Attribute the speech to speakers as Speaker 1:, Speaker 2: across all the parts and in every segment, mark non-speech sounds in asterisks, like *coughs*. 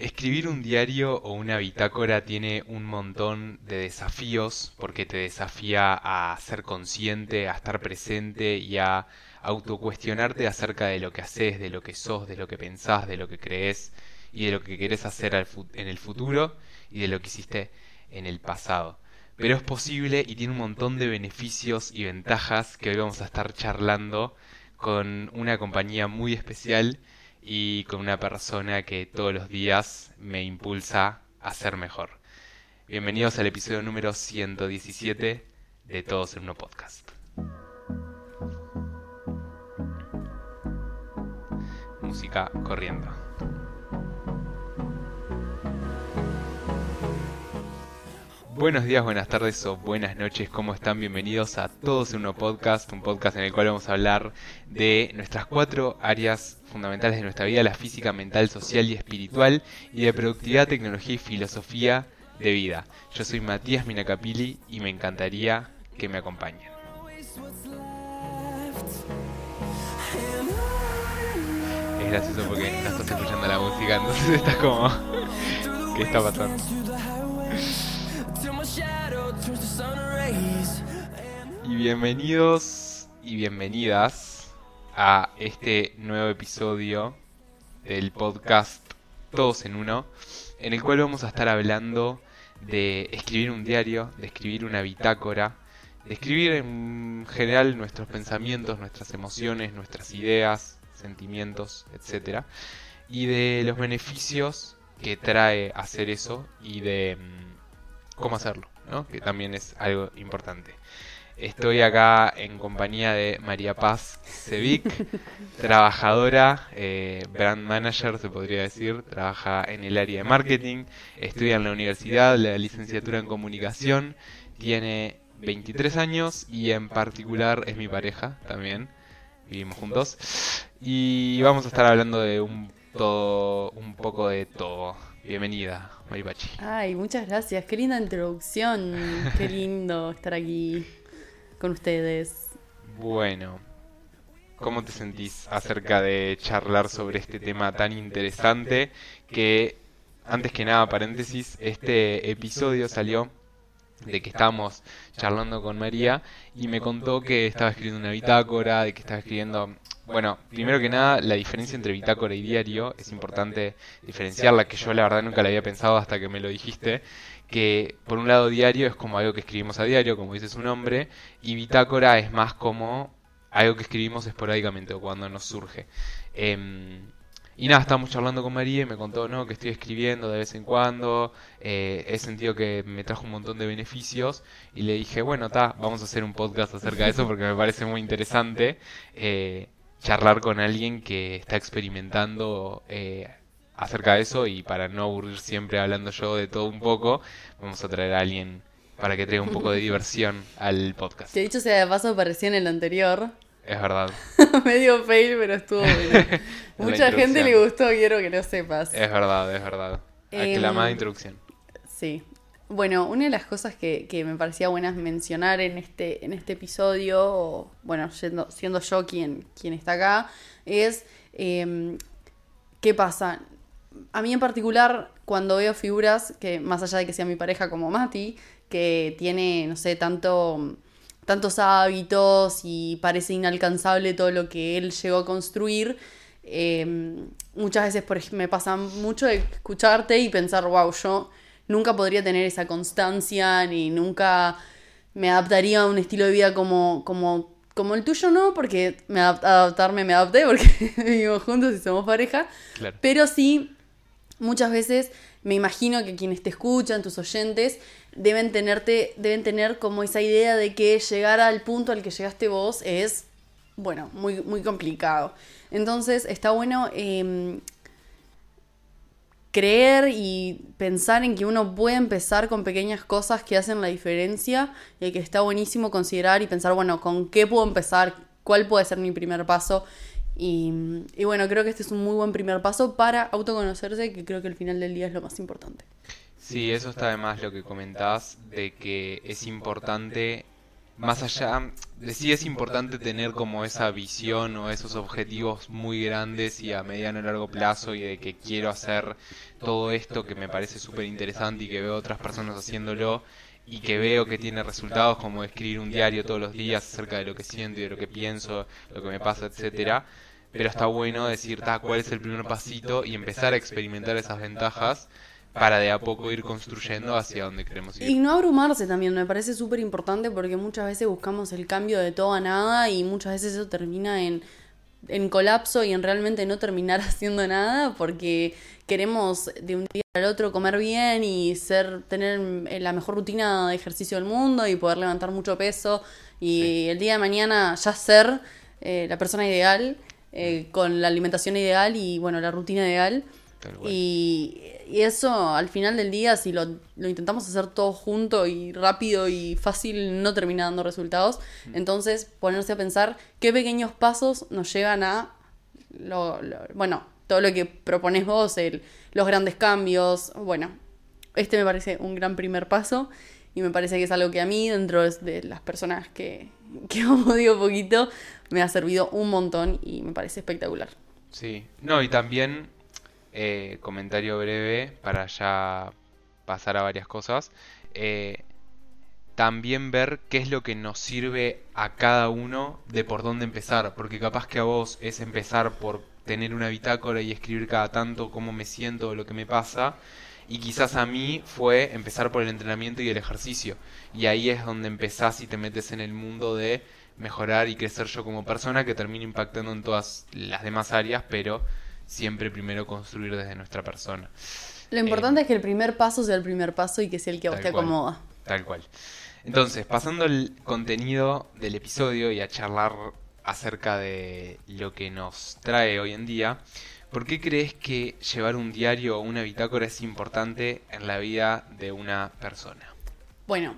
Speaker 1: Escribir un diario o una bitácora tiene un montón de desafíos porque te desafía a ser consciente, a estar presente y a autocuestionarte acerca de lo que haces, de lo que sos, de lo que pensás, de lo que crees y de lo que querés hacer en el futuro y de lo que hiciste en el pasado. Pero es posible y tiene un montón de beneficios y ventajas que hoy vamos a estar charlando con una compañía muy especial y con una persona que todos los días me impulsa a ser mejor. Bienvenidos al episodio número 117 de Todos en uno podcast. Música corriendo. Buenos días, buenas tardes o buenas noches, ¿cómo están? Bienvenidos a Todos en Uno Podcast, un podcast en el cual vamos a hablar de nuestras cuatro áreas fundamentales de nuestra vida, la física, mental, social y espiritual, y de productividad, tecnología y filosofía de vida. Yo soy Matías Minacapili y me encantaría que me acompañen. Es gracioso porque no estás escuchando la música, entonces *laughs* estás como... ¿Qué está pasando? Bienvenidos y bienvenidas a este nuevo episodio del podcast Todos en Uno, en el cual vamos a estar hablando de escribir un diario, de escribir una bitácora, de escribir en general nuestros pensamientos, nuestras emociones, nuestras ideas, sentimientos, etc. Y de los beneficios que trae hacer eso y de mm, cómo hacerlo que también es algo importante. Estoy acá en compañía de María Paz Cevic, *laughs* trabajadora, eh, brand manager se podría decir, trabaja en el área de marketing, estudia en la universidad, la licenciatura en comunicación, tiene 23 años y en particular es mi pareja también, vivimos juntos y vamos a estar hablando de un todo, un poco de todo. Bienvenida, Maripachi.
Speaker 2: Ay, muchas gracias. Qué linda introducción. Qué lindo estar aquí con ustedes.
Speaker 1: Bueno, ¿cómo te sentís acerca de charlar sobre este tema tan interesante? Que, antes que nada, paréntesis, este episodio salió de que estábamos charlando con María y me contó que estaba escribiendo una bitácora, de que estaba escribiendo bueno, primero que nada, la diferencia entre bitácora y diario es importante diferenciarla, que yo la verdad nunca la había pensado hasta que me lo dijiste, que por un lado diario es como algo que escribimos a diario, como dice su nombre, y bitácora es más como algo que escribimos esporádicamente o cuando nos surge. Em, y nada, estábamos charlando con María y me contó no que estoy escribiendo de vez en cuando, eh, he sentido que me trajo un montón de beneficios y le dije, bueno, está, vamos a hacer un podcast acerca de eso porque me parece muy interesante. Eh, charlar con alguien que está experimentando eh, acerca de eso y para no aburrir siempre hablando yo de todo un poco, vamos a traer a alguien para que traiga un poco de *laughs* diversión al podcast.
Speaker 2: Que dicho sea de paso, apareció en el anterior.
Speaker 1: Es verdad. *laughs*
Speaker 2: Medio fail, pero estuvo *laughs* bien. Mucha gente le gustó, quiero que lo sepas.
Speaker 1: Es verdad, es verdad. Aclamada
Speaker 2: em,
Speaker 1: introducción.
Speaker 2: Sí. Bueno, una de las cosas que, me parecía buenas mencionar en este, en este episodio, bueno, siendo, siendo yo quien, quien está acá, es em, qué pasa. A mí en particular, cuando veo figuras, que más allá de que sea mi pareja como Mati, que tiene, no sé, tanto, tantos hábitos y parece inalcanzable todo lo que él llegó a construir, em, muchas veces por, me pasa mucho de escucharte y pensar, wow, yo nunca podría tener esa constancia ni nunca me adaptaría a un estilo de vida como, como, como el tuyo, no, porque me adaptarme me adapté porque *laughs* vivimos juntos y somos pareja, pero sí, muchas veces me imagino que quienes te escuchan, tus oyentes, deben tenerte, deben tener como esa idea de que llegar al punto al que llegaste vos es, bueno, muy, muy complicado. Entonces está bueno em, creer y pensar en que uno puede empezar con pequeñas cosas que hacen la diferencia y que está buenísimo considerar y pensar, bueno, ¿con qué puedo empezar? ¿Cuál puede ser mi primer paso? Y, bueno, creo que este es un muy buen primer paso para autoconocerse, que creo que al final del día es lo más importante.
Speaker 1: Sí, eso está además lo que comentás, de que es importante más allá de sí es importante tener como esa visión o esos objetivos muy grandes y a mediano y largo plazo y de que quiero hacer todo esto que me parece súper interesante y que veo otras personas haciéndolo y que veo que tiene resultados como escribir un diario todos los días acerca de lo que siento y de lo que pienso, lo que me pasa, etcétera. Pero está bueno decir, ta, cuál es el primer pasito y empezar a experimentar esas ventajas para de a poco ir construyendo hacia donde queremos ir.
Speaker 2: Y no abrumarse también, me parece súper importante porque muchas veces buscamos el cambio de todo a nada y muchas veces eso termina en, en colapso y en realmente no terminar *laughs* haciendo nada porque queremos de un día al otro comer bien y ser tener la mejor rutina de ejercicio del mundo y poder levantar mucho peso y el día de mañana ya ser eh, la persona ideal eh, con la alimentación ideal y bueno la rutina ideal y, eso al final del día, si lo, intentamos hacer todo junto y rápido y fácil, no termina dando resultados. Mm. Entonces, ponerse a pensar qué pequeños pasos nos llevan a, lo, bueno, todo lo que propones vos, el, los grandes cambios. Bueno, este me parece un gran primer paso y me parece que es algo que a mí, dentro de las personas que, que odio poquito, me ha servido un montón y me parece espectacular.
Speaker 1: Sí, no, y también eh, comentario breve para ya pasar a varias cosas. Eh, también ver qué es lo que nos sirve a cada uno de por dónde empezar, porque capaz que a vos es empezar por tener una bitácora y escribir cada tanto cómo me siento o lo que me pasa, y quizás a mí fue empezar por el entrenamiento y el ejercicio, y ahí es donde empezás y te metes en el mundo de mejorar y crecer yo como persona que termina impactando en todas las demás áreas, pero siempre primero construir desde nuestra persona.
Speaker 2: Lo importante eh, es que el primer paso sea el primer paso y que sea el que a vos te acomoda.
Speaker 1: Tal cual. Entonces, pasando al contenido del episodio y a charlar acerca de lo que nos trae hoy en día, ¿por qué crees que llevar un diario o una bitácora es importante en la vida de una persona?
Speaker 2: Bueno,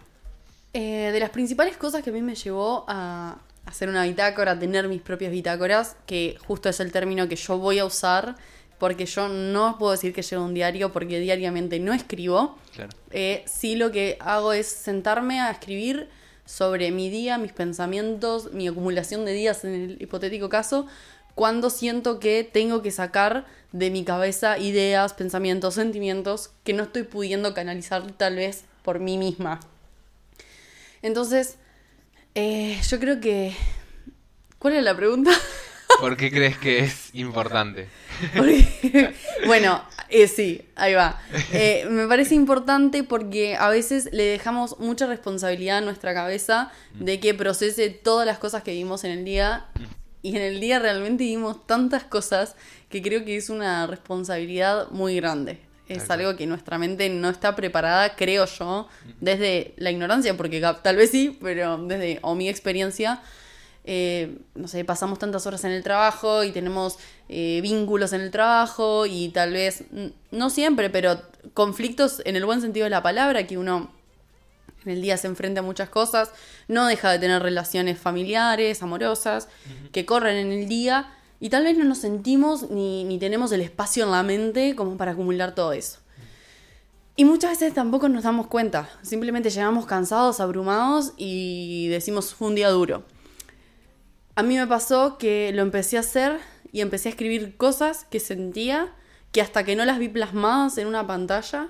Speaker 2: eh, de las principales cosas que a mí me llevó a, hacer una bitácora, tener mis propias bitácoras, que justo es el término que yo voy a usar, porque yo no puedo decir que llevo un diario porque diariamente no escribo. Claro. Eh, sí lo que hago es sentarme a escribir sobre mi día, mis pensamientos, mi acumulación de días en el hipotético caso, cuando siento que tengo que sacar de mi cabeza ideas, pensamientos, sentimientos que no estoy pudiendo canalizar tal vez por mí misma. Entonces, eh, yo creo que... ¿Cuál es la pregunta? *laughs*
Speaker 1: ¿Por qué crees que es importante?
Speaker 2: bueno, eh, sí, ahí va. Eh, me parece importante porque a veces le dejamos mucha responsabilidad a nuestra cabeza de que procese todas las cosas que vimos en el día. Y en el día realmente vimos tantas cosas que creo que es una responsabilidad muy grande. Es algo que nuestra mente no está preparada, creo yo, desde la ignorancia, porque tal vez sí, pero desde o mi experiencia, eh, no sé, pasamos tantas horas en el trabajo y tenemos eh, vínculos en el trabajo y tal vez, no siempre, pero conflictos en el buen sentido de la palabra, que uno en el día se enfrenta a muchas cosas, no deja de tener relaciones familiares, amorosas, que corren en el día y tal vez no nos sentimos ni, tenemos el espacio en la mente como para acumular todo eso. Y muchas veces tampoco nos damos cuenta. Simplemente llegamos cansados, abrumados y decimos fue un día duro. A mí me pasó que lo empecé a hacer y empecé a escribir cosas que sentía que hasta que no las vi plasmadas en una pantalla,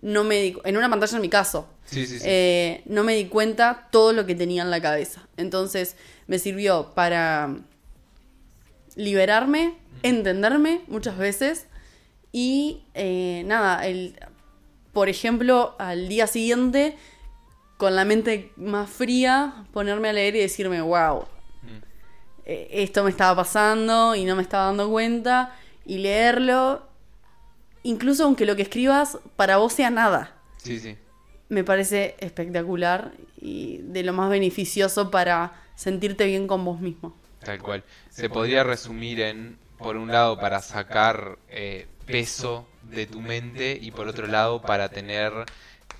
Speaker 2: no me di, en una pantalla en mi caso, eh, no me di cuenta todo lo que tenía en la cabeza. Entonces me sirvió para liberarme, entenderme muchas veces y eh, nada, el, por ejemplo, al día siguiente, con la mente más fría, ponerme a leer y decirme, wow, eh, esto me estaba pasando y no me estaba dando cuenta, y leerlo, incluso aunque lo que escribas para vos sea nada.
Speaker 1: Sí, sí.
Speaker 2: Me parece espectacular y de lo más beneficioso para sentirte bien con vos mismo.
Speaker 1: Tal cual. Se podría resumir en, por un lado, para sacar eh, peso de tu mente y por otro lado, para tener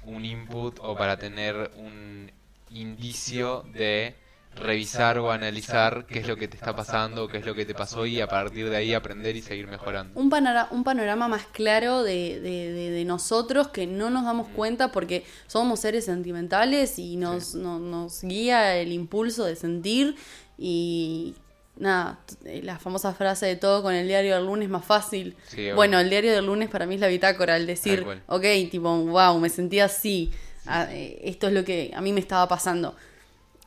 Speaker 1: un input o para tener un indicio de revisar o analizar qué es lo que te está pasando, qué es lo que te pasó y a partir de ahí aprender y seguir mejorando.
Speaker 2: Un, panora- un panorama más claro de, de- de- de nosotros que no nos damos cuenta porque somos seres sentimentales y nos,
Speaker 1: Sí.
Speaker 2: no- nos guía el impulso de sentir y nada, la famosa frase de todo con el diario del lunes más fácil.
Speaker 1: Sí,
Speaker 2: bueno, el diario del lunes para mí es la bitácora, el decir, ok, tipo, wow, me sentía así, ah, eh, esto es lo que a mí me estaba pasando.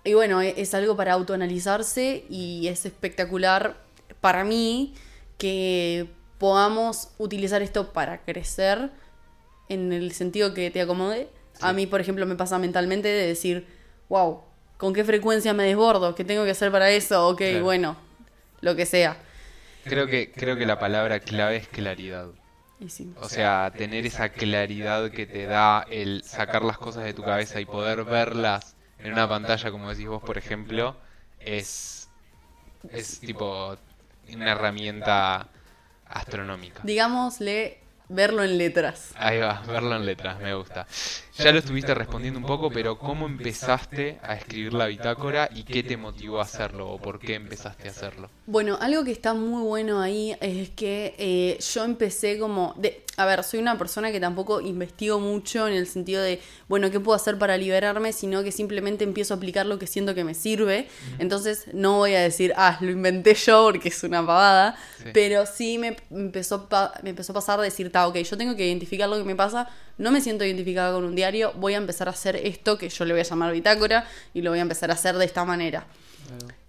Speaker 2: Y bueno, e- es algo para autoanalizarse y es espectacular para mí que podamos utilizar esto para crecer en el sentido que te acomode. A mí, por ejemplo, me pasa mentalmente de decir, wow, ¿con qué frecuencia me desbordo? ¿Qué tengo que hacer para eso? Ok,
Speaker 1: Claro.
Speaker 2: bueno, lo que sea.
Speaker 1: Creo que, creo que la palabra clave es claridad.
Speaker 2: Sí.
Speaker 1: O sea, tener esa claridad que te da el sacar las cosas de tu cabeza y poder verlas en una pantalla, como decís vos, por ejemplo, es, es tipo una herramienta astronómica.
Speaker 2: Digámosle, verlo en letras.
Speaker 1: Ahí va, verlo en letras, me gusta. Ya lo estuviste respondiendo un poco, pero ¿cómo empezaste a escribir la bitácora y qué te motivó a hacerlo o por qué empezaste a hacerlo?
Speaker 2: Bueno, algo que está muy bueno ahí es que eh, yo empecé como... De, a ver, soy una persona que tampoco investigo mucho en el sentido de, bueno, ¿qué puedo hacer para liberarme? Sino que simplemente empiezo a aplicar lo que siento que me sirve. Entonces no voy a decir, ah, lo inventé yo porque es una pavada.
Speaker 1: Sí.
Speaker 2: Pero sí me empezó, me empezó a pasar de decir, ta, ok, yo tengo que identificar lo que me pasa. No me siento identificada con un diario. Voy a empezar a hacer esto que yo le voy a llamar bitácora y lo voy a empezar a hacer de esta manera.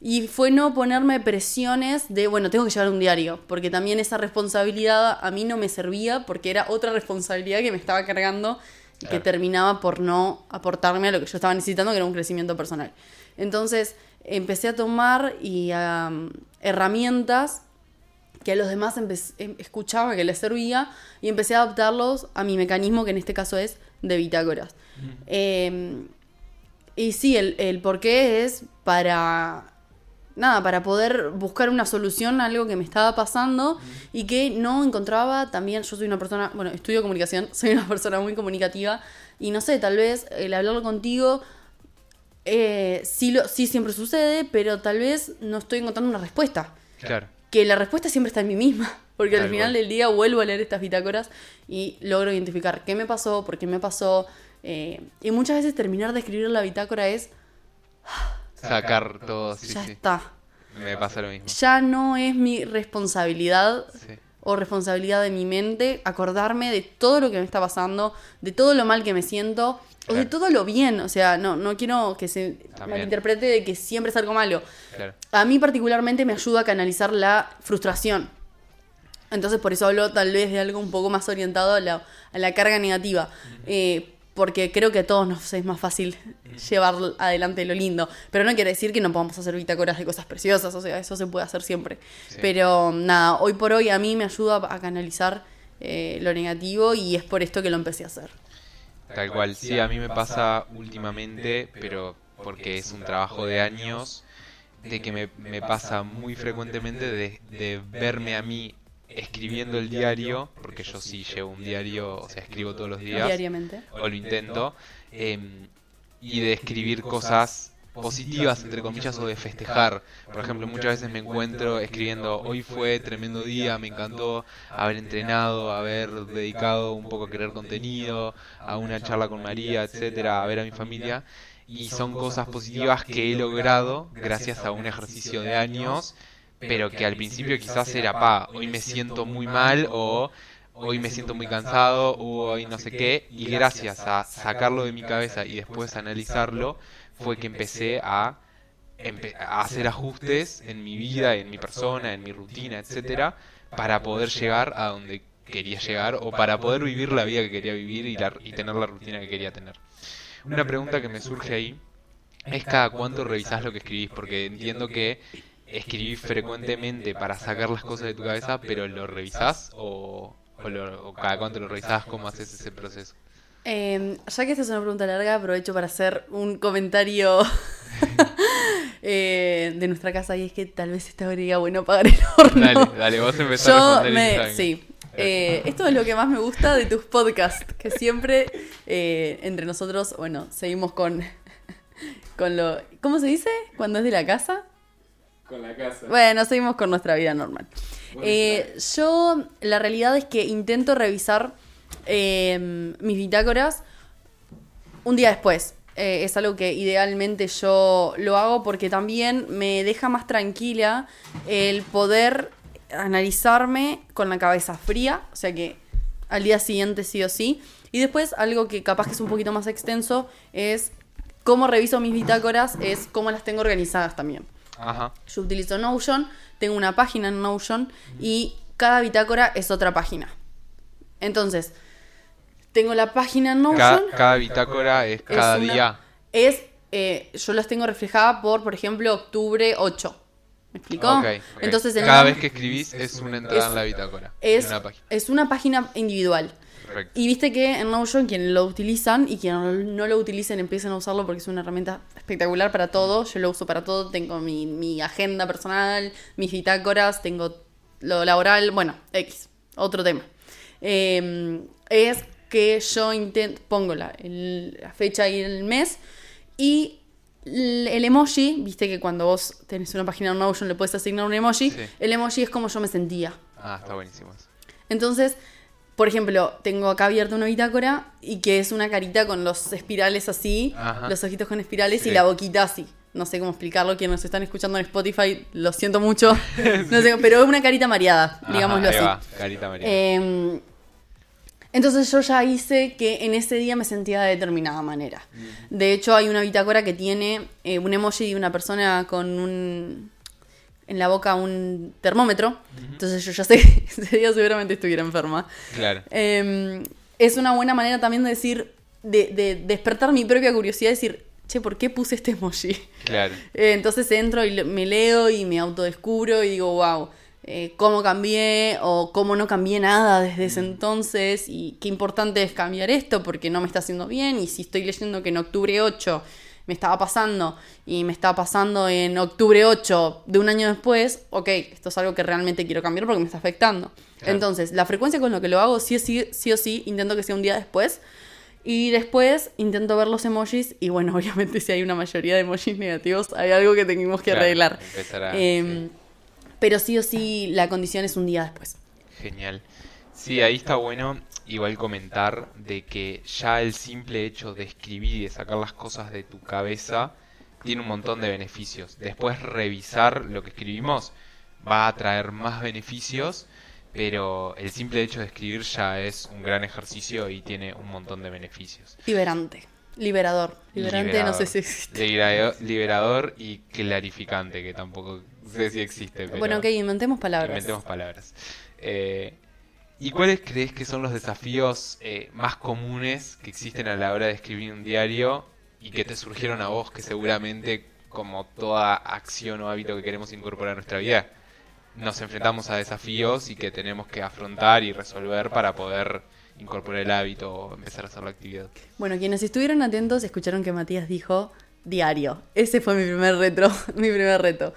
Speaker 2: Y fue no ponerme presiones de, bueno, tengo que llevar un diario, porque también esa responsabilidad a mí no me servía, porque era otra responsabilidad que me estaba cargando y que terminaba por no aportarme a lo que yo estaba necesitando, que era un crecimiento personal. Entonces empecé a tomar y um, herramientas que a los demás em- escuchaba que les servía y empecé a adaptarlos a mi mecanismo, que en este caso es de bitácoras. Eh, y sí, el, el por qué es para. Nada, para poder buscar una solución a algo que me estaba pasando y que no encontraba también. Yo soy una persona, bueno, estudio comunicación, *laughs* soy una persona muy comunicativa y no sé, tal vez el hablarlo contigo eh, sí, lo, sí siempre sucede, pero tal vez no estoy encontrando una respuesta
Speaker 1: Claro.
Speaker 2: Que la respuesta siempre está en mí misma. Porque al final del día vuelvo a leer estas bitácoras y logro identificar qué me pasó, por qué me pasó. eh, y muchas veces terminar de escribir la bitácora es, *sighs*
Speaker 1: Sacar todo, sí,
Speaker 2: ya
Speaker 1: sí.
Speaker 2: está.
Speaker 1: Me pasa lo mismo.
Speaker 2: Ya no es mi responsabilidad
Speaker 1: Sí.
Speaker 2: o responsabilidad de mi mente acordarme de todo lo que me está pasando, de todo lo mal que me siento o de todo lo bien. O sea, no, no quiero que se
Speaker 1: También.
Speaker 2: malinterprete de que siempre es algo malo.
Speaker 1: Claro.
Speaker 2: A mí particularmente me ayuda a canalizar la frustración. Entonces por eso hablo tal vez de algo un poco más orientado a la, a la carga negativa. Eh, porque creo que a todos nos es más fácil llevar adelante lo lindo. Pero no quiere decir que no podamos hacer bitácoras de cosas preciosas. O sea, eso se puede hacer siempre.
Speaker 1: Sí.
Speaker 2: Pero nada, hoy por hoy a mí me ayuda a canalizar eh, lo negativo y es por esto que lo empecé a hacer.
Speaker 1: Tal cual, sí, a mí me pasa últimamente, pero porque es un trabajo de años, de que me, me pasa muy frecuentemente de, de verme a mí escribiendo el diario, porque yo sí llevo un diario, o sea, escribo todos los días,
Speaker 2: Diariamente.
Speaker 1: o lo intento, em, y de escribir cosas positivas, entre comillas, o de festejar. Por ejemplo, muchas veces me encuentro escribiendo, hoy fue tremendo día, me encantó haber entrenado, haber dedicado un poco a crear contenido, a una charla con María, etcétera, a ver a mi familia. Y son cosas positivas que he logrado gracias a un ejercicio de años, pero que al principio quizás era, pa, hoy me siento muy mal o hoy me siento muy cansado o hoy no sé qué, y gracias a sacarlo de mi cabeza y después analizarlo, fue que empecé a, empe- a hacer ajustes en mi vida, en mi persona, en mi rutina, etcétera, para poder llegar a donde quería llegar o para poder vivir la vida que quería vivir y, la- y tener la rutina que quería tener. Una pregunta que me surge ahí es cada cuánto revisás lo que escribís, porque entiendo que escribís frecuentemente para sacar las cosas de tu cabeza, pero ¿lo revisás o, o lo- o cada cuánto lo revisás? ¿Cómo haces ese proceso?
Speaker 2: Eh, ya que esta es una pregunta larga, aprovecho para hacer un comentario *laughs* eh, de nuestra casa y es que tal vez estaría bueno pagar el horno.
Speaker 1: Dale, dale, vos empezás a
Speaker 2: Yo me,
Speaker 1: vengo.
Speaker 2: sí. Eh, esto es lo que más me gusta de tus podcasts, que siempre eh, entre nosotros, bueno, seguimos con *laughs* con lo... ¿Cómo se dice? Cuando es de la casa.
Speaker 1: Con la casa.
Speaker 2: Bueno, seguimos con nuestra vida normal. Eh, yo, la realidad es que intento revisar eh, mis bitácoras un día después. Eh, es algo que idealmente yo lo hago porque también me deja más tranquila el poder analizarme con la cabeza fría, o sea que al día siguiente sí o sí. Y después algo que capaz que es un poquito más extenso es cómo reviso mis bitácoras, es cómo las tengo organizadas también.
Speaker 1: Ajá.
Speaker 2: Yo utilizo Notion, tengo una página en Notion y cada bitácora es otra página. Entonces, tengo la página Notion.
Speaker 1: Cada, cada bitácora es cada
Speaker 2: una-
Speaker 1: día.
Speaker 2: Es, eh, yo las tengo reflejadas por, por ejemplo, octubre 8. ¿Me explicó?
Speaker 1: Ok, ok.
Speaker 2: Entonces, en
Speaker 1: cada
Speaker 2: la-
Speaker 1: vez que escribís es una entrada
Speaker 2: Es-
Speaker 1: en la bitácora.
Speaker 2: es,
Speaker 1: una página.
Speaker 2: es una página individual.
Speaker 1: Perfecto.
Speaker 2: Y viste que en Notion quienes lo utilizan y quienes no lo utilicen empiezan a usarlo porque es una herramienta espectacular para todo. Yo lo uso para todo. Tengo mi, mi agenda personal, mis bitácoras, tengo lo laboral. Bueno, X. Otro tema. Eh, es que yo intento, pongo la, el- la fecha y el mes y el, emoji, viste que cuando vos tenés una página en Notion le puedes asignar un emoji.
Speaker 1: Sí.
Speaker 2: El emoji es como yo me sentía.
Speaker 1: Ah, está buenísimo.
Speaker 2: Entonces, por ejemplo, tengo acá abierta una bitácora y que es una carita con los espirales así,
Speaker 1: Ajá.
Speaker 2: los ojitos con espirales
Speaker 1: Sí.
Speaker 2: y la boquita así. No sé cómo explicarlo, quienes nos están escuchando en Spotify, lo siento mucho. *laughs* No sé, pero es una carita mareada,
Speaker 1: Ajá,
Speaker 2: digámoslo así.
Speaker 1: va, Carita María.
Speaker 2: Eh, entonces yo ya hice que en ese día me sentía de determinada manera. De hecho, hay una bitácora que tiene eh, un emoji de una persona con un en la boca un termómetro. Entonces yo ya sé *laughs* que ese día seguramente estuviera enferma.
Speaker 1: claro.
Speaker 2: Eh, es una buena manera también de decir, de, de despertar mi propia curiosidad, decir, che, ¿por qué puse este emoji?
Speaker 1: Claro. *laughs*
Speaker 2: Eh, entonces entro y me leo y me autodescubro y digo, wow, eh, cómo cambié o cómo no cambié nada desde ese entonces y qué importante es cambiar esto porque no me está haciendo bien y si estoy leyendo que en octubre 8 me estaba pasando y me estaba pasando en octubre 8 de un año después, ok, esto es algo que realmente quiero cambiar porque me está afectando.
Speaker 1: Claro.
Speaker 2: Entonces, la frecuencia con lo que lo hago, sí o sí, sí o sí, intento que sea un día después. Y después intento ver los emojis y bueno, *laughs* obviamente si hay una mayoría de emojis negativos, hay algo que tenemos que
Speaker 1: Claro,
Speaker 2: arreglar.
Speaker 1: empezar a-
Speaker 2: Em, Pero sí o sí, la condición es un día después.
Speaker 1: Genial. Sí, ahí está bueno igual comentar de que ya el simple hecho de escribir y de sacar las cosas de tu cabeza tiene un montón de beneficios. Después revisar lo que escribimos va a traer más beneficios, pero el simple hecho de escribir ya es un gran ejercicio y tiene un montón de beneficios.
Speaker 2: Liberante. Liberador. Liberante no sé si existe.
Speaker 1: Libera- Liberador y clarificante, que tampoco sé si existe. Pero...
Speaker 2: Bueno, ok, inventemos palabras.
Speaker 1: Inventemos palabras. Eh, ¿Y cuáles crees que son los desafíos eh, más comunes que existen a la hora de escribir un diario y que te surgieron a vos, que seguramente, como toda acción o hábito que queremos incorporar a nuestra vida, nos enfrentamos a desafíos y que tenemos que afrontar y resolver para poder incorporar el hábito o empezar a hacer la actividad?
Speaker 2: Bueno, quienes estuvieron atentos escucharon que Matías dijo diario. Ese fue mi primer reto. *laughs* mi primer reto.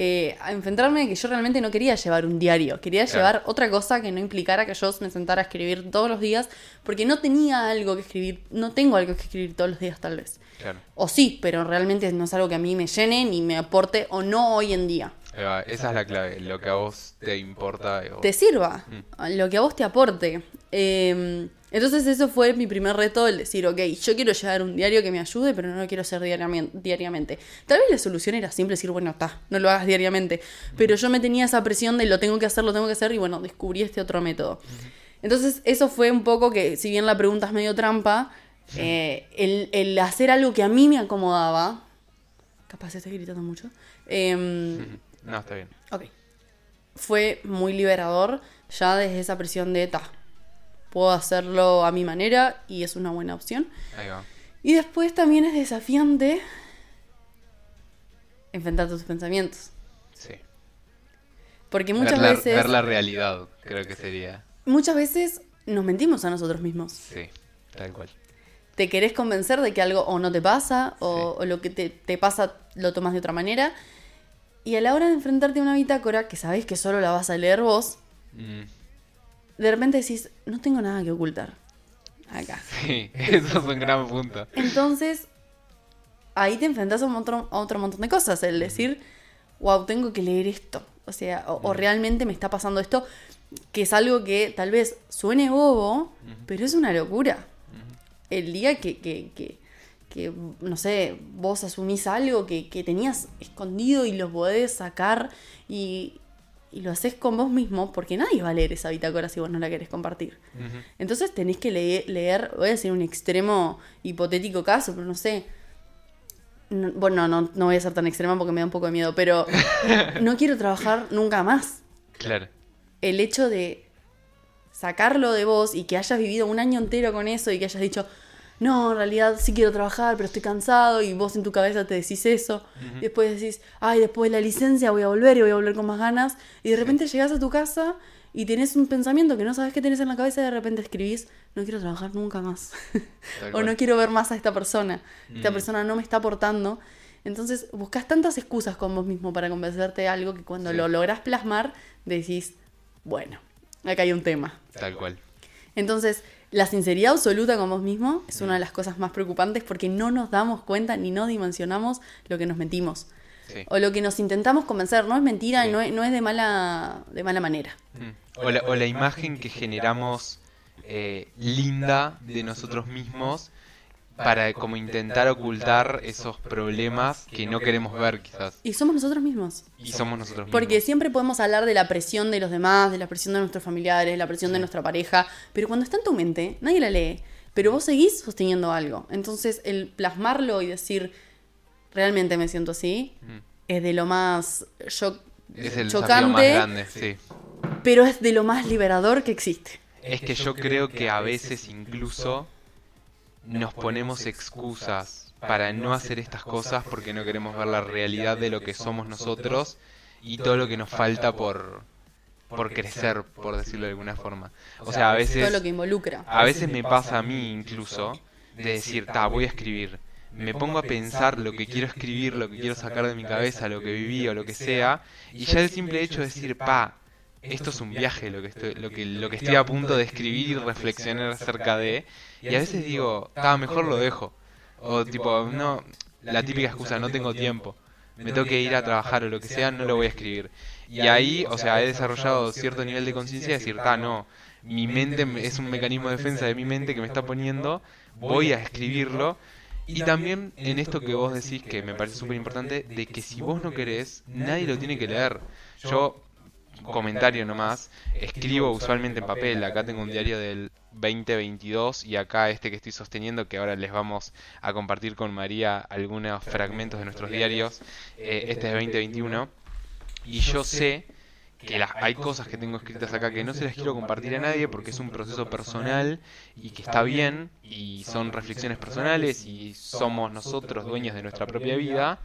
Speaker 2: Eh, a enfrentarme a que yo realmente no quería llevar un diario. Quería
Speaker 1: Claro.
Speaker 2: llevar otra cosa que no implicara que yo me sentara a escribir todos los días. Porque no tenía algo que escribir. No tengo algo que escribir todos los días, tal vez.
Speaker 1: Claro.
Speaker 2: O sí, pero realmente no es algo que a mí me llene ni me aporte o no hoy en día.
Speaker 1: Va, Esa es la clave, lo que a vos te importa.
Speaker 2: te sirva, a lo que a vos te aporte. Eh, entonces eso fue mi primer reto, el decir, ok, yo quiero llevar un diario que me ayude, pero no lo quiero hacer diariamente. diariamente. Tal vez la solución era simple decir, bueno, está, no lo hagas diariamente. Pero yo me tenía esa presión de lo tengo que hacer, lo tengo que hacer, y bueno, descubrí este otro método. Entonces eso fue un poco que, si bien la pregunta es medio trampa, eh, el, el hacer algo que a mí me acomodaba, capaz estoy gritando mucho, em,
Speaker 1: No, está bien.
Speaker 2: Ok. Fue muy liberador ya desde esa presión de ta. Puedo hacerlo a mi manera y es una buena opción.
Speaker 1: Ahí va.
Speaker 2: Y después también es desafiante enfrentar tus pensamientos.
Speaker 1: Sí.
Speaker 2: Porque muchas
Speaker 1: ver, la,
Speaker 2: veces.
Speaker 1: ver la realidad, creo que sería.
Speaker 2: Muchas veces nos mentimos a nosotros mismos.
Speaker 1: Sí, tal cual.
Speaker 2: Te querés convencer de que algo o no te pasa, o,
Speaker 1: Sí.
Speaker 2: o lo que te, te pasa lo tomas de otra manera. Y a la hora de enfrentarte a una bitácora, que sabés que solo la vas a leer vos,
Speaker 1: Mm,
Speaker 2: de repente decís, no tengo nada que ocultar. Acá. *laughs*
Speaker 1: Sí, eso es un gran punto.
Speaker 2: Entonces, ahí te enfrentas a, un otro, a otro montón de cosas. El decir, wow, tengo que leer esto. O sea, o, o realmente me está pasando esto, que es algo que tal vez suene bobo, pero es una locura. El día que, que, que, que, no sé, vos asumís algo que, que tenías escondido y lo podés sacar y, y lo haces con vos mismo, porque nadie va a leer esa bitácora si vos no la querés compartir. Entonces tenés que leer, leer, voy a decir un extremo hipotético caso, pero no sé. No- bueno, no, no voy a ser tan extrema porque me da un poco de miedo, pero *laughs* no quiero trabajar nunca más.
Speaker 1: Claro.
Speaker 2: El hecho de sacarlo de vos y que hayas vivido un año entero con eso y que hayas dicho, no, en realidad sí quiero trabajar, pero estoy cansado y vos en tu cabeza te decís eso. Después decís, ay, después de la licencia voy a volver y voy a volver con más ganas. Y de repente llegás a tu casa y tenés un pensamiento que no sabes qué tenés en la cabeza y de repente escribís, no quiero trabajar nunca más. *laughs* O no quiero ver más a esta persona. Esta
Speaker 1: Mm.
Speaker 2: persona no me está aportando. Entonces buscas tantas excusas con vos mismo para convencerte de algo que cuando
Speaker 1: Sí.
Speaker 2: lo lográs plasmar decís, bueno, acá hay un tema.
Speaker 1: Tal cual.
Speaker 2: Entonces, la sinceridad absoluta con vos mismo es una de las cosas más preocupantes porque no nos damos cuenta ni no dimensionamos lo que nos mentimos.
Speaker 1: Sí.
Speaker 2: O lo que nos intentamos convencer. No es mentira
Speaker 1: Sí.
Speaker 2: y no es, no es de, mala, de mala manera.
Speaker 1: Mm. O la, o la imagen que generamos eh, linda de nosotros mismos para como intentar ocultar esos problemas que no queremos ver quizás.
Speaker 2: Y somos nosotros mismos.
Speaker 1: Y somos nosotros mismos.
Speaker 2: Porque siempre podemos hablar de la presión de los demás, de la presión de nuestros familiares, de la presión de nuestra pareja, pero cuando está en tu mente, nadie la lee. Pero vos seguís sosteniendo algo. Entonces, el plasmarlo y decir, realmente me siento así,
Speaker 1: Mm.
Speaker 2: es de lo más cho-
Speaker 1: Es el desafío más
Speaker 2: chocante,
Speaker 1: grande, sí.
Speaker 2: pero es de lo más liberador que existe.
Speaker 1: Es que yo creo que a veces incluso nos ponemos excusas para no hacer estas cosas porque no queremos ver la realidad de lo que somos nosotros y todo lo que nos falta por, por crecer, por decirlo de alguna forma. O sea, a
Speaker 2: Todo
Speaker 1: veces,
Speaker 2: lo que involucra.
Speaker 1: a veces me pasa a mí incluso de decir, ta, voy a escribir. Me pongo a pensar lo que quiero escribir, lo que quiero sacar de mi cabeza, lo que viví o lo que sea, y ya el simple hecho de decir, pa, esto es un viaje lo que estoy, lo que, lo que estoy a punto de escribir y reflexionar acerca de, y a veces digo, ta, mejor lo dejo. O tipo, no, la típica excusa, no tengo tiempo, me tengo que ir a trabajar o lo que sea, no lo voy a escribir. Y ahí, o sea, he desarrollado cierto nivel de conciencia de decir, ta, no, mi mente me- es un mecanismo de defensa de mi mente que me está poniendo, voy a escribirlo. Y también en esto que vos decís, que me parece súper importante, de que si vos no querés, nadie lo tiene que leer. Yo, comentario nomás, escribo usualmente en papel, acá tengo un diario del 2022 y acá este que estoy sosteniendo, que ahora les vamos a compartir con María algunos fragmentos de nuestros diarios, eh, este es de 2021. Y yo sé que las, hay cosas que tengo escritas acá que no se las quiero compartir a nadie porque es un proceso personal y que está bien y son reflexiones personales y somos nosotros dueños de nuestra propia vida,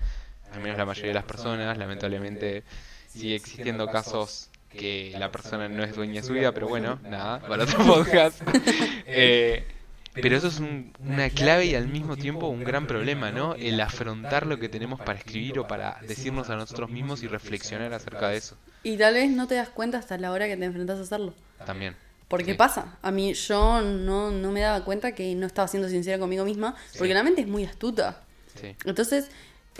Speaker 1: al menos la mayoría de las personas, lamentablemente sigue existiendo casos que la persona no es dueña de su vida, pero bueno, nada, para *laughs* otro podcast. *laughs* Eh, pero eso es un- una clave y al mismo tiempo un gran problema, ¿no? El afrontar lo que tenemos para escribir o para decirnos a nosotros mismos y reflexionar acerca de eso.
Speaker 2: Y tal vez no te das cuenta hasta la hora que te enfrentas a hacerlo.
Speaker 1: También.
Speaker 2: Porque
Speaker 1: Sí.
Speaker 2: pasa, a mí yo no, no me daba cuenta que no estaba siendo sincera conmigo misma, porque
Speaker 1: Sí.
Speaker 2: la mente es muy astuta.
Speaker 1: Sí.
Speaker 2: Entonces,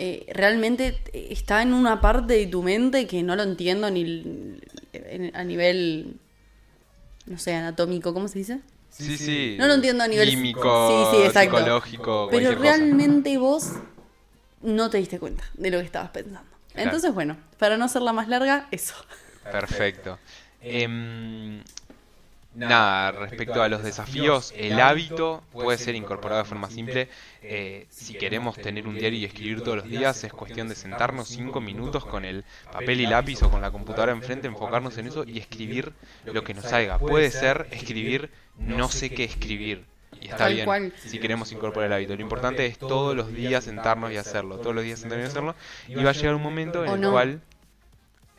Speaker 2: eh, realmente eh, está en una parte de tu mente que no lo entiendo ni en- a nivel, no sé, anatómico, ¿cómo se dice?
Speaker 1: Sí, sí.
Speaker 2: No lo entiendo a nivel
Speaker 1: químico,
Speaker 2: sí, sí, exacto.
Speaker 1: psicológico,
Speaker 2: Pero
Speaker 1: cosa.
Speaker 2: realmente vos no te diste cuenta de lo que estabas pensando.
Speaker 1: Claro.
Speaker 2: Entonces, bueno, para no hacerla más larga, eso.
Speaker 1: Perfecto. Em, nada, respecto a los desafíos, el hábito puede ser incorporado de forma simple. Eh, si queremos tener un diario y escribir todos los días, es cuestión de sentarnos cinco minutos con el papel y lápiz o con la computadora enfrente, enfocarnos en eso y escribir lo que nos salga. Puede ser escribir no sé qué escribir. Y está
Speaker 2: Tal
Speaker 1: bien,
Speaker 2: cual.
Speaker 1: si queremos incorporar el hábito. Lo importante es todos los días sentarnos y hacerlo. Todos los días sentarnos y hacerlo. Y va a llegar un momento en el
Speaker 2: no.
Speaker 1: cual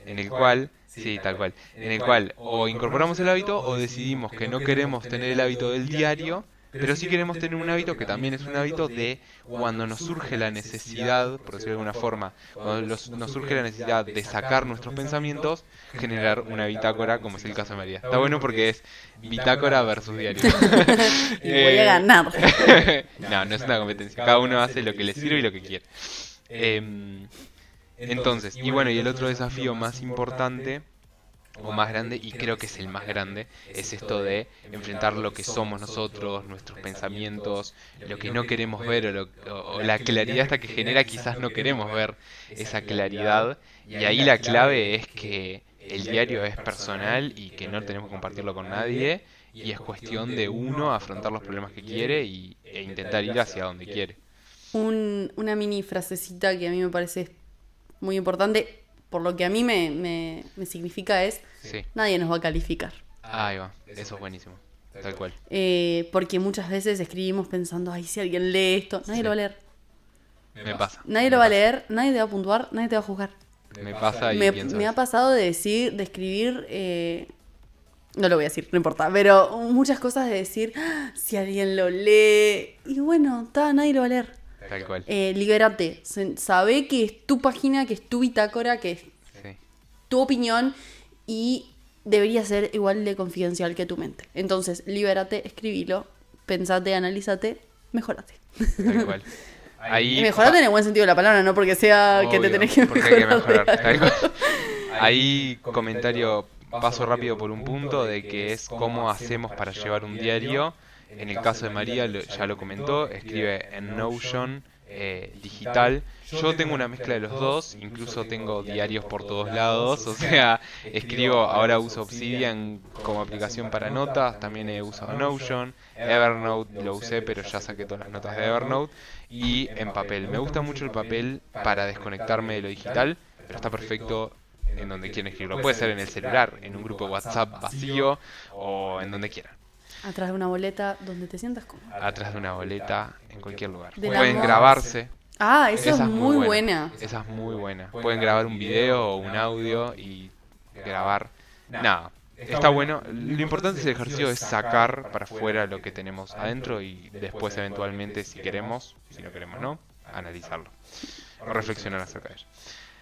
Speaker 1: en el cual, sí, tal cual, en el cual o incorporamos el hábito o decidimos que no queremos tener el hábito del diario, pero sí queremos tener un hábito que también es un hábito de cuando nos surge la necesidad, por decirlo de alguna forma, cuando nos surge la necesidad de sacar nuestros pensamientos, generar una bitácora, como es el caso de María. Está bueno porque es bitácora versus diario. *laughs*
Speaker 2: Y voy a *laughs*
Speaker 1: Eh,
Speaker 2: ganar. *laughs*
Speaker 1: no, no es una competencia. Cada uno hace lo que le sirve y lo que quiere. Em, entonces, y bueno, y el otro desafío más importante o más grande, y creo que es el más grande, es esto de enfrentar lo que somos nosotros, nuestros pensamientos, lo que no queremos ver o, lo- o- o la claridad hasta que genera quizás no queremos ver esa claridad. Y ahí la clave es que el diario es personal y que no tenemos que compartirlo con nadie y es cuestión de uno afrontar los problemas que quiere y, e intentar ir hacia donde quiere.
Speaker 2: Un- una mini frasecita que a mí me parece muy importante, por lo que a mí me, me- me significa es,
Speaker 1: Sí,
Speaker 2: nadie nos va a calificar.
Speaker 1: ahí va, eso es buenísimo, tal cual.
Speaker 2: Eh, porque muchas veces escribimos pensando, ay, si alguien lee esto, nadie
Speaker 1: Sí.
Speaker 2: lo va a leer.
Speaker 1: Me pasa.
Speaker 2: Nadie lo va a leer, nadie te va a puntuar, nadie te va a juzgar.
Speaker 1: Me pasa y
Speaker 2: Me,
Speaker 1: pienso
Speaker 2: me ha pasado de decir, de escribir, eh, no lo voy a decir, no importa, pero muchas cosas de decir, "Ah, si alguien lo lee, y bueno, está, nadie lo va a leer.
Speaker 1: Tal cual.
Speaker 2: Eh, libérate, Se- sabe que es tu página, que es tu bitácora, que es
Speaker 1: Sí.
Speaker 2: tu opinión y debería ser igual de confidencial que tu mente. Entonces, libérate, escribilo, pensate, analízate, mejorate.
Speaker 1: Tal cual. Ahí
Speaker 2: Y mejorate en el buen sentido de la palabra, no porque sea que te tenés que
Speaker 1: hay
Speaker 2: mejorar.
Speaker 1: tal cual. Ahí comentario, paso rápido por un punto de que es cómo hacemos para llevar un diario. En el caso de María, lo- ya lo comentó, escribe en Notion eh, digital. Yo tengo una mezcla de los dos, incluso tengo diarios por todos lados, o sea, *laughs* escribo, ahora uso Obsidian como aplicación para notas, también he usado Notion, Evernote lo usé, pero ya saqué todas las notas de Evernote, y en papel. Me gusta mucho el papel para desconectarme de lo digital, pero está perfecto en donde quieran escribirlo. Puede ser en el celular, en un grupo de WhatsApp vacío o en donde quieran.
Speaker 2: Atrás de una boleta donde te sientas cómodo.
Speaker 1: Atrás de una boleta, en cualquier lugar. Pueden grabarse.
Speaker 2: Ah, eso
Speaker 1: Esa
Speaker 2: es muy buena.
Speaker 1: Esa es muy buena. Pueden grabar un video o un audio y grabar. Nada. Está bueno. Lo importante es el ejercicio es sacar para afuera lo que tenemos adentro y después eventualmente si queremos, si no queremos no, analizarlo. O reflexionar acerca de ello.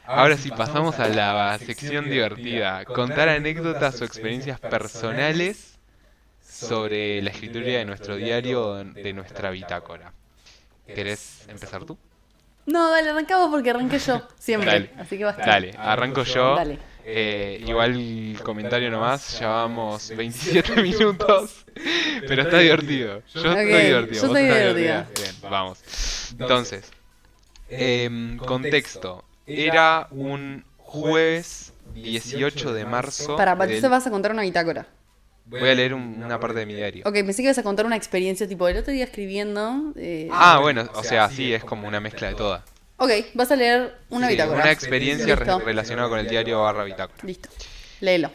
Speaker 1: Ahora sí, pasamos a la sección divertida. Contar anécdotas o experiencias personales sobre la escritura de nuestro diario de nuestra bitácora. ¿Querés empezar tú?
Speaker 2: No, dale, arrancamos porque arranqué yo, *laughs* siempre.
Speaker 1: Dale.
Speaker 2: Así que basta.
Speaker 1: Dale, arranco yo.
Speaker 2: Dale.
Speaker 1: Eh, igual comentario nomás, llevamos 27 *laughs* minutos, pero está divertido. Yo estoy divertido.
Speaker 2: yo estoy
Speaker 1: estás
Speaker 2: divertida.
Speaker 1: Bien, vamos. Entonces, em, contexto. Era un jueves 18 de marzo.
Speaker 2: Para, para
Speaker 1: del-
Speaker 2: vas a contar una bitácora.
Speaker 1: Voy a leer un- una parte de mi diario.
Speaker 2: Ok, pensé que ibas a contar una experiencia tipo el otro día escribiendo. eh,
Speaker 1: Ah, bueno, o sea, sí, es como una mezcla de todas.
Speaker 2: Ok, vas a leer una
Speaker 1: Sí,
Speaker 2: bitácora.
Speaker 1: una experiencia
Speaker 2: Listo.
Speaker 1: relacionada con el diario barra bitácora.
Speaker 2: Listo. Léelo.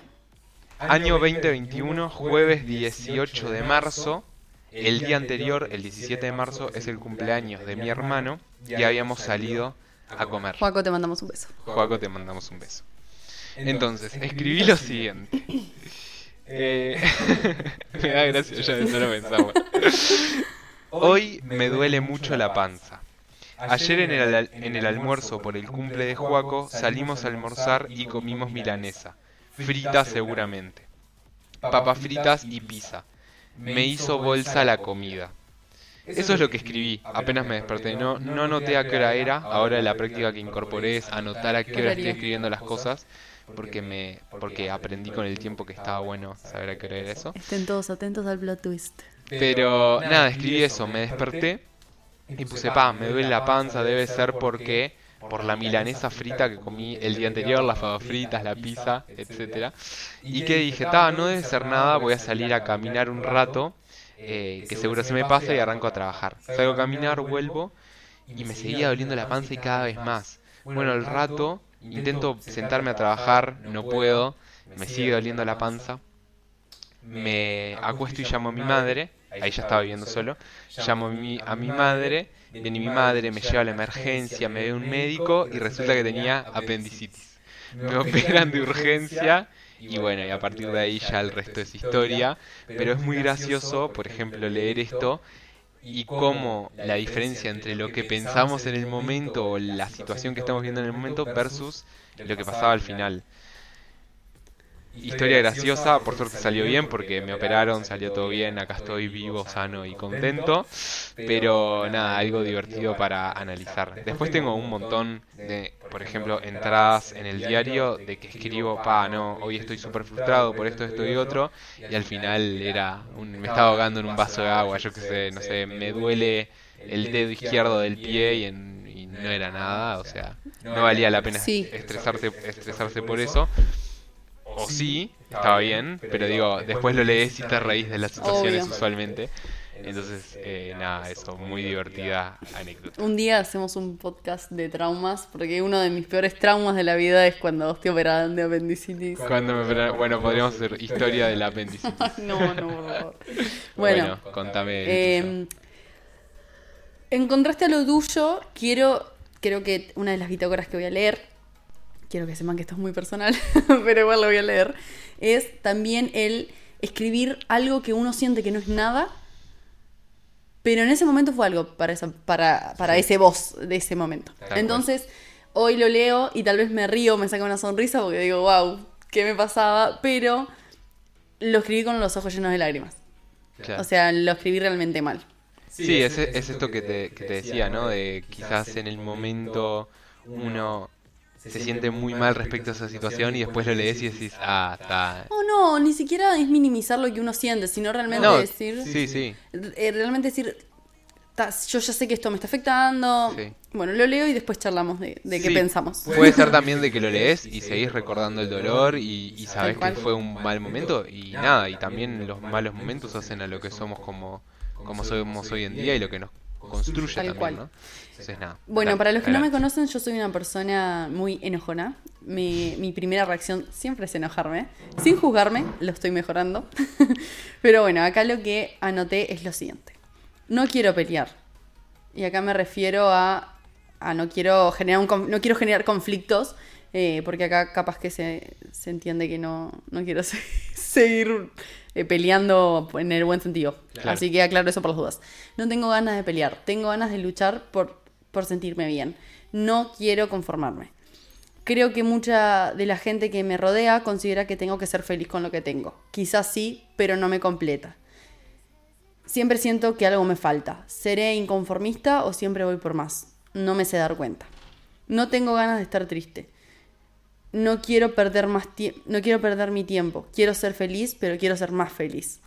Speaker 1: Año 2021, jueves 18 de marzo. El día anterior, el 17 de marzo, es el cumpleaños de mi hermano y habíamos salido a comer.
Speaker 2: Juaco, te mandamos un beso.
Speaker 1: Joaco, te mandamos un beso. Entonces, escribí lo siguiente. Eh, *laughs* me da gracia, ya no lo pensamos. Hoy me duele mucho la panza. Ayer en el, al- en el almuerzo por el cumple de Joaco salimos a almorzar y comimos milanesa. Frita seguramente. Papas fritas y pizza. Me hizo bolsa la comida. Eso es lo que escribí, apenas me desperté. No, no noté a qué hora era. Ahora la práctica que incorporé es anotar a qué hora estoy escribiendo las cosas. Porque me porque aprendí con el tiempo que estaba bueno saber a qué hora era eso.
Speaker 2: Estén todos atentos al plot twist.
Speaker 1: Pero nada, escribí eso, me desperté y puse, pa, me duele la panza, debe ser porque por la milanesa frita que comí el día anterior, las papas fritas, la pizza, etcétera. Y que dije, ta, no debe ser nada, voy a salir a caminar un rato, eh, que seguro se me pasa y arranco a trabajar. Salgo a caminar, vuelvo y me seguía doliendo la panza y cada vez más. Bueno, al rato intento sentarme a trabajar, no puedo, me sigue doliendo la panza. Me acuesto y llamo a mi madre, ahí ya estaba viviendo solo, llamo a mi, a mi madre, viene mi madre, me lleva a la emergencia, me ve un médico y resulta que tenía apendicitis. Me *laughs* operan de urgencia Y bueno, y a partir de ahí ya el resto es historia. Pero es muy gracioso, por ejemplo, leer esto y cómo la diferencia entre lo que pensamos en el momento o la situación que estamos viendo en el momento versus lo que pasaba al final. Historia graciosa, por suerte salió bien porque me operaron, salió todo bien, acá estoy vivo, sano y contento, pero nada, algo divertido para analizar. Después tengo un montón de, por ejemplo, entradas en el diario de que escribo, pa, no, hoy estoy súper frustrado por esto, esto y otro, y al final era, un, me estaba ahogando en un vaso de agua, yo qué sé, no sé, me duele el dedo izquierdo del pie y, en, y no era nada, o sea, no valía la pena
Speaker 2: Sí.
Speaker 1: estresarse, estresarse por eso o sí, estaba bien, pero digo, después lo lees y te reís de las situaciones
Speaker 2: Obvio.
Speaker 1: usualmente. Entonces, eh, nada, eso, muy divertida anécdota.
Speaker 2: Un día hacemos un podcast de traumas, porque uno de mis peores traumas de la vida es cuando te operaron de apendicitis.
Speaker 1: Cuando me operaron- bueno, podríamos hacer historia del apéndice. *laughs*
Speaker 2: no, no, por favor. Bueno,
Speaker 1: Bueno, contame.
Speaker 2: eh, en contraste a lo tuyo, quiero, creo que una de las bitácoras que voy a leer, quiero que sepan que esto es muy personal, *laughs* pero igual lo voy a leer, es también el escribir algo que uno siente que no es nada, pero en ese momento fue algo para, esa, para, para
Speaker 1: Sí.
Speaker 2: ese voz de ese momento.
Speaker 1: Tal cual.
Speaker 2: Entonces, hoy lo leo y tal vez me río, me saca una sonrisa porque digo, wow, ¿qué me pasaba? Pero lo escribí con los ojos llenos de lágrimas.
Speaker 1: claro.
Speaker 2: O sea, lo escribí realmente mal.
Speaker 1: Sí, es, es esto que te, que te decía, ¿no? De quizás en el momento uno se siente muy mal respecto a esa situación y después lo lees y decís, ah, está...
Speaker 2: No, no, ni siquiera es minimizar lo que uno siente, sino realmente
Speaker 1: No,
Speaker 2: decir.
Speaker 1: sí, sí.
Speaker 2: eh, realmente decir. "Ta, Yo ya sé que esto me está afectando.
Speaker 1: Sí.
Speaker 2: Bueno, lo leo y después charlamos de, de qué
Speaker 1: Sí,
Speaker 2: pensamos.
Speaker 1: Puede *laughs* ser también de que lo lees y seguís recordando el dolor y, y sabes que fue un mal momento y nada, y también los malos momentos hacen a lo que somos como, como somos hoy en día y lo que nos construye
Speaker 2: Tal
Speaker 1: también,
Speaker 2: cual.
Speaker 1: ¿no? Entonces nada.
Speaker 2: Bueno,
Speaker 1: dale,
Speaker 2: para los que no me conocen, yo soy una persona muy enojona. Mi, mi primera reacción siempre es enojarme. Sin juzgarme, lo estoy mejorando. *laughs* Pero bueno, acá lo que anoté es lo siguiente. No quiero pelear. Y acá me refiero a, a no quiero generar un no quiero generar conflictos. eh, porque acá capaz que se, se entiende que no, no quiero *laughs* se- seguir eh, peleando en el buen sentido.
Speaker 1: Claro.
Speaker 2: Así que aclaro eso por las dudas. No tengo ganas de pelear, tengo ganas de luchar por, por sentirme bien. No quiero conformarme. Creo que mucha de la gente que me rodea considera que tengo que ser feliz con lo que tengo. Quizás sí, pero no me completa. Siempre siento que algo me falta. ¿Seré inconformista o siempre voy por más? No me sé dar cuenta. No tengo ganas de estar triste. No quiero perder más no quiero perder mi tiempo. Quiero ser feliz, pero quiero ser más feliz.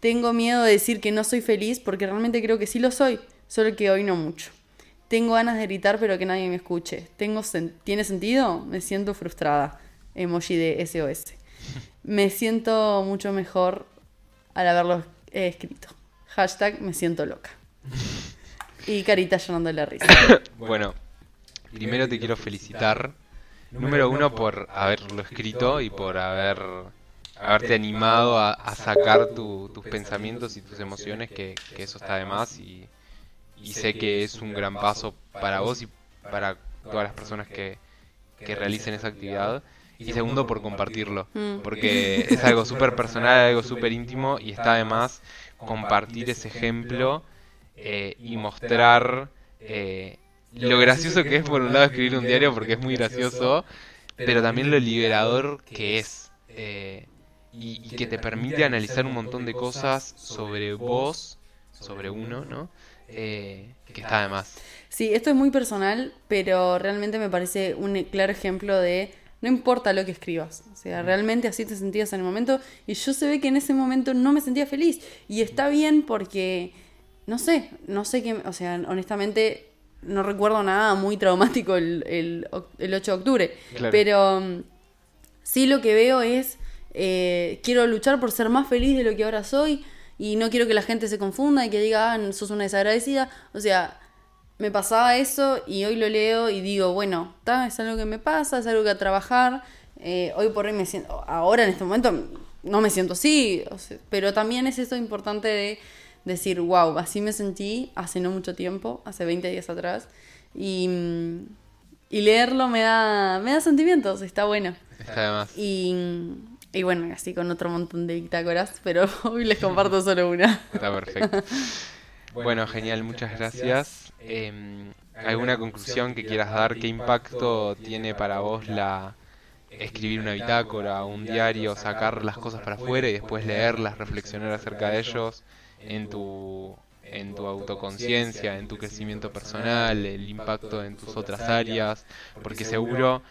Speaker 2: Tengo miedo de decir que no soy feliz porque realmente creo que sí lo soy, solo que hoy no mucho. Tengo ganas de gritar pero que nadie me escuche. Tengo sen- ¿Tiene sentido? Me siento frustrada. Emoji de SOS. Me siento mucho mejor al haberlo escrito. Hashtag me siento loca. Y carita llorando la risa. *coughs*
Speaker 1: Bueno, primero te quiero felicitar. Número uno por haberlo escrito y por haber haberte animado a, a sacar tu- tus pensamientos y tus emociones, que, que eso está de más y, y sé que es un gran paso para vos y para todas las personas que, que realicen esa actividad. Y segundo, por compartirlo,
Speaker 2: Mm.
Speaker 1: porque *laughs* es algo súper personal, algo súper íntimo y está de más compartir ese ejemplo eh, y mostrar eh, lo gracioso que es por un lado escribir un diario porque es muy gracioso, pero también lo liberador que es eh, y, y que te permite analizar un montón de cosas sobre vos, sobre uno, ¿no? Eh, que está de más.
Speaker 2: Sí, esto es muy personal, pero realmente me parece un claro ejemplo de no importa lo que escribas. O sea, realmente así te sentías en el momento. Y yo se ve que en ese momento no me sentía feliz. Y está bien porque, no sé, no sé qué, o sea, honestamente no recuerdo nada muy traumático el, el, oc- el 8 de octubre.
Speaker 1: Claro.
Speaker 2: Pero mm, sí lo que veo es, eh, quiero luchar por ser más feliz de lo que ahora soy. Y no quiero que la gente se confunda y que diga, ah, sos una desagradecida. O sea, me pasaba eso y hoy lo leo y digo, bueno, ta, es algo que me pasa, es algo que a trabajar. Eh, hoy por hoy me siento, ahora en este momento no me siento así, o sea, pero también es eso importante de decir, wow, así me sentí hace no mucho tiempo, hace 20 días atrás. Y, y leerlo me da, me da sentimientos, está bueno.
Speaker 1: Está.
Speaker 2: Y Y bueno, así con otro montón de bitácoras, pero *laughs* hoy les comparto solo una.
Speaker 1: Está perfecto. Bueno, genial, muchas gracias. Em, ¿Alguna conclusión que quieras dar? ¿Qué impacto tiene para vos la escribir una bitácora, un diario, sacar las cosas para afuera y después leerlas, reflexionar acerca de ellos en tu en tu autoconciencia, en tu crecimiento personal, el impacto en tus otras áreas, porque seguro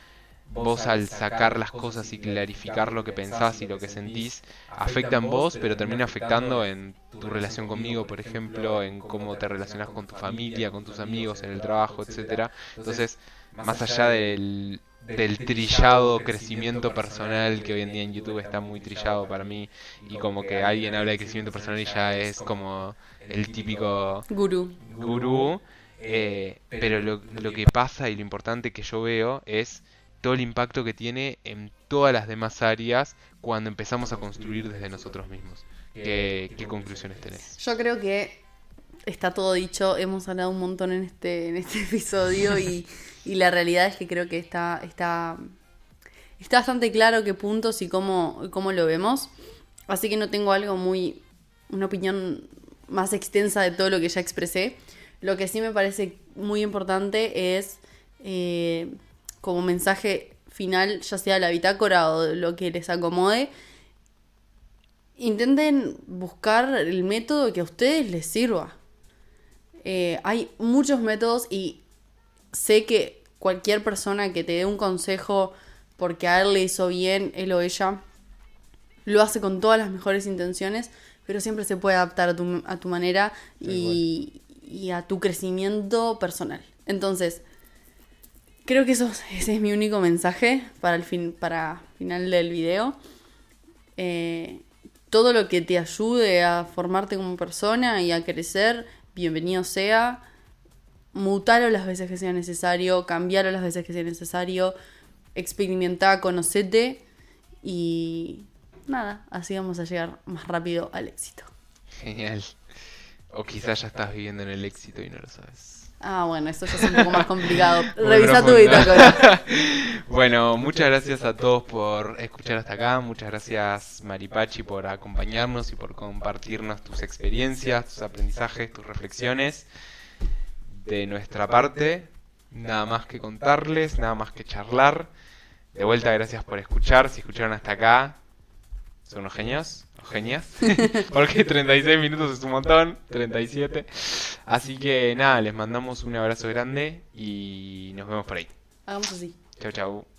Speaker 1: vos al sacar las cosas y clarificar lo que pensás y lo que sentís, afecta en vos, pero termina afectando en tu relación conmigo, por ejemplo, en cómo te relacionas con tu familia, con tus amigos, en el trabajo, etcétera. Entonces, más allá del, del trillado crecimiento personal que hoy en día en YouTube está muy trillado para mí y como que alguien habla de crecimiento personal y ya es como el típico
Speaker 2: Gurú.
Speaker 1: gurú, eh, pero lo, lo que pasa y lo importante que yo veo es todo el impacto que tiene en todas las demás áreas cuando empezamos a construir desde nosotros mismos. ¿Qué, qué conclusiones tenés?
Speaker 2: Yo creo que está todo dicho, hemos hablado un montón en este, en este *laughs* episodio y, y la realidad es que creo que está, está, está bastante claro qué puntos y cómo, cómo lo vemos. Así que no tengo algo muy, una opinión más extensa de todo lo que ya expresé. Lo que sí me parece muy importante es, eh, como mensaje final, ya sea la bitácora o lo que les acomode, intenten buscar el método que a ustedes les sirva. Eh, hay muchos métodos y sé que cualquier persona que te dé un consejo porque a él le hizo bien, él o ella, lo hace con todas las mejores intenciones, pero siempre se puede adaptar a tu, a tu manera y, y a tu crecimiento personal. Entonces, creo que eso, ese es mi único mensaje para el fin, para final del video. Eh, todo lo que te ayude a formarte como persona y a crecer, bienvenido sea. Mutalo las veces que sea necesario, cambiarlo las veces que sea necesario, experimentar, conocete y nada, así vamos a llegar más rápido al éxito.
Speaker 1: Genial. O quizás ya estás viviendo en el éxito y no lo sabes.
Speaker 2: Ah, bueno, esto ya es un poco más complicado. *laughs* Revisa tu bitácora. *laughs*
Speaker 1: bueno, muchas gracias a todos por escuchar hasta acá. Muchas gracias, Maripachi, por acompañarnos y por compartirnos tus experiencias, tus aprendizajes, tus reflexiones. De nuestra parte, nada más que contarles, nada más que charlar. De vuelta, gracias por escuchar. Si escucharon hasta acá, son unos genios, o genias. Porque 36 minutos es un montón, 37. Así que nada, les mandamos un abrazo grande y nos vemos por ahí.
Speaker 2: Hagamos así.
Speaker 1: Chau, chau.